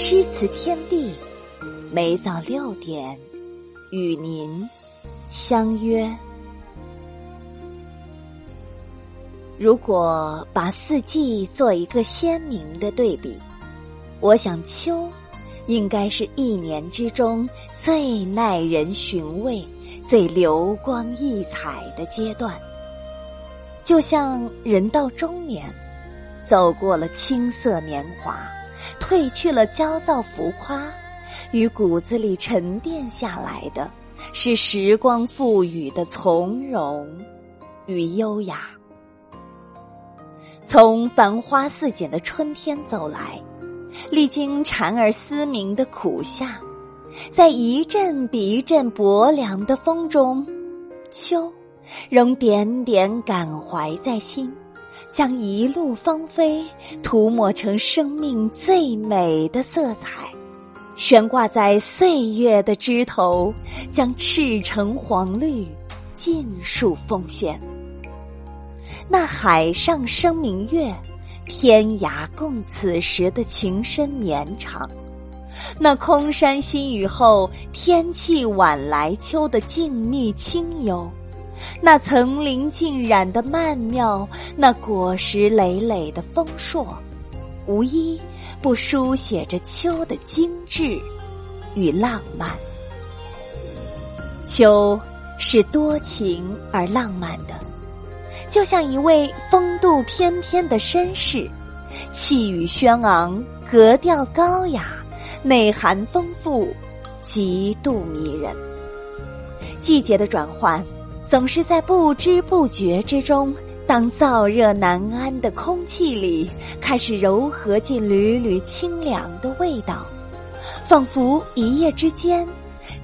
诗词天地，每早六点与您相约。如果把四季做一个鲜明的对比，我想秋应该是一年之中最耐人寻味、最流光溢彩的阶段。就像人到中年，走过了青涩年华。褪去了焦躁浮夸，与骨子里沉淀下来的，是时光赋予的从容与优雅。从繁花似锦的春天走来，历经蝉儿嘶鸣的苦夏，在一阵比一阵薄凉的风中，秋仍点点感怀在心。将一路芳菲涂抹成生命最美的色彩，悬挂在岁月的枝头，将赤橙黄绿尽数奉献。那海上生明月，天涯共此时的情深绵长；那空山新雨后，天气晚来秋的静谧清幽。那层林尽染的曼妙，那果实累累的丰硕，无一不书写着秋的精致与浪漫。秋是多情而浪漫的，就像一位风度翩翩的绅士，气宇轩昂，格调高雅，内涵丰富，极度迷人。季节的转换。总是在不知不觉之中，当燥热难安的空气里开始柔和进缕缕清凉的味道，仿佛一夜之间，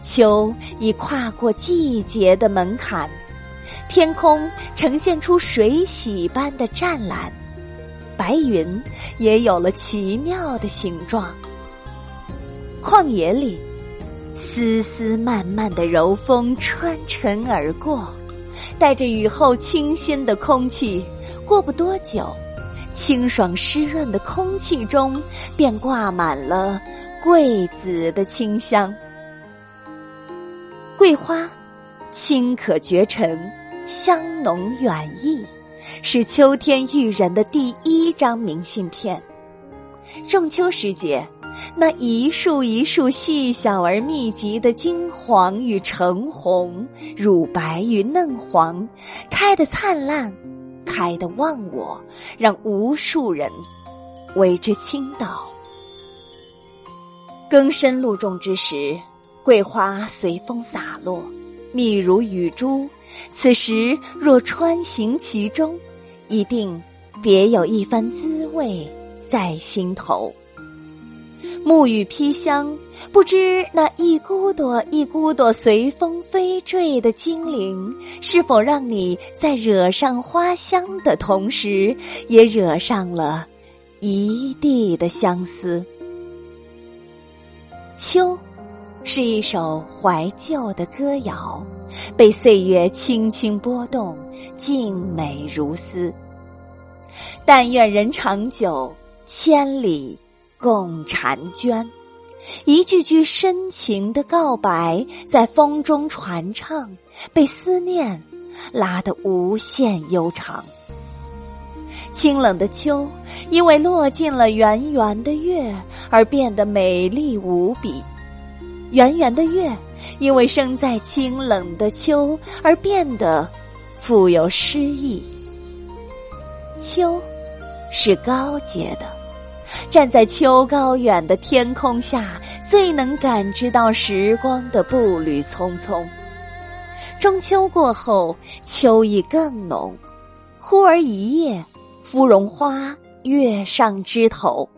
秋已跨过季节的门槛，天空呈现出水洗般的湛蓝，白云也有了奇妙的形状。旷野里。丝丝漫漫的柔风穿尘而过，带着雨后清新的空气。过不多久，清爽湿润的空气中便挂满了桂子的清香。桂花，清可绝尘，香浓远溢，是秋天遇人的第一张明信片。仲秋时节。那一束一束细小而密集的金黄与橙红、乳白与嫩黄，开得灿烂，开得忘我，让无数人为之倾倒。更深露重之时，桂花随风洒落，密如雨珠。此时若穿行其中，一定别有一番滋味在心头。沐雨披香，不知那一骨朵一骨朵随风飞坠的精灵，是否让你在惹上花香的同时，也惹上了一地的相思？秋，是一首怀旧的歌谣，被岁月轻轻拨动，静美如斯。但愿人长久，千里。共婵娟，一句句深情的告白在风中传唱，被思念拉得无限悠长。清冷的秋，因为落进了圆圆的月而变得美丽无比；圆圆的月，因为生在清冷的秋而变得富有诗意。秋，是高洁的。站在秋高远的天空下，最能感知到时光的步履匆匆。中秋过后，秋意更浓。忽而一夜，芙蓉花跃上枝头。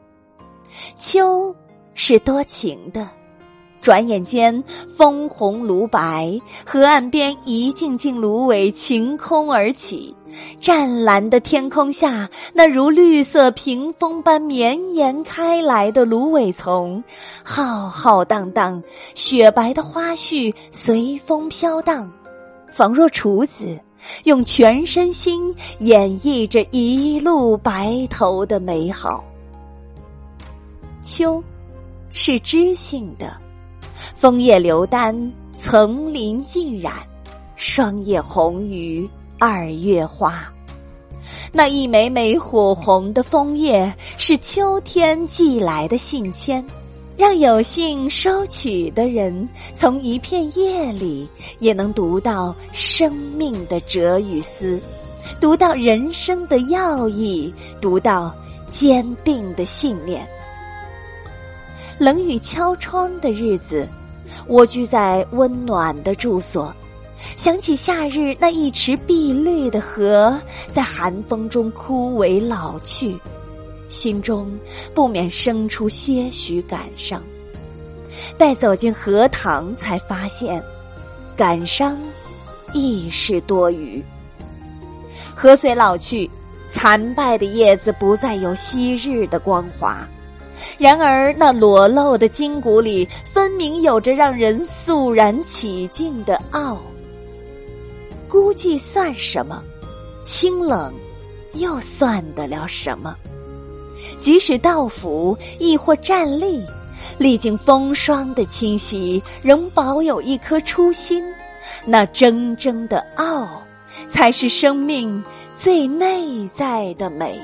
秋是多情的。转眼间，枫红芦白，河岸边一茎茎芦苇晴空而起。湛蓝的天空下，那如绿色屏风般绵延开来的芦苇丛，浩浩荡荡，雪白的花絮随风飘荡，仿若厨子用全身心演绎着一路白头的美好。秋。是知性的，枫叶流丹，层林尽染，霜叶红于二月花。那一枚枚火红的枫叶，是秋天寄来的信笺，让有幸收取的人，从一片叶里也能读到生命的哲与思，读到人生的要义，读到坚定的信念。冷雨敲窗的日子，蜗居在温暖的住所。想起夏日那一池碧绿的荷，在寒风中枯萎老去，心中不免生出些许感伤。待走进荷塘，才发现，感伤亦是多余。荷虽老去，残败的叶子不再有昔日的光华，然而那裸露的筋骨里，分明有着让人肃然起敬的傲。孤寂算什么？清冷又算得了什么？即使到府，亦或站立，历经风霜的侵袭，仍保有一颗初心。那铮铮的傲，才是生命最内在的美。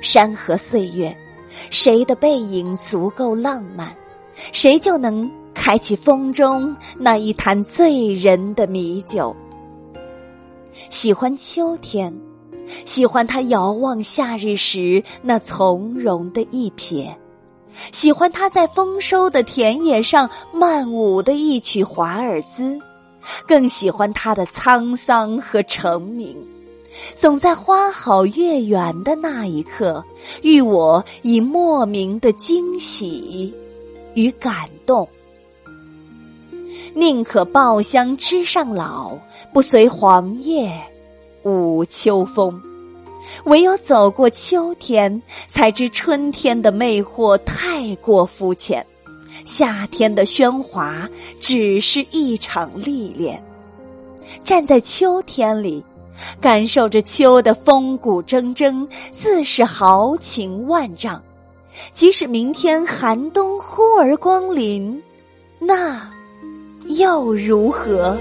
山河岁月，谁的背影足够浪漫，谁就能。开启风中那一坛醉人的米酒。喜欢秋天，喜欢他遥望夏日时那从容的一瞥，喜欢他在丰收的田野上漫舞的一曲华尔兹，更喜欢他的沧桑和成名。总在花好月圆的那一刻，遇我以莫名的惊喜与感动。宁可抱香枝上老，不随黄叶舞秋风。唯有走过秋天，才知春天的魅惑太过肤浅，夏天的喧哗只是一场历练。站在秋天里，感受着秋的风骨铮铮，自是豪情万丈。即使明天寒冬忽而光临，那。又如何？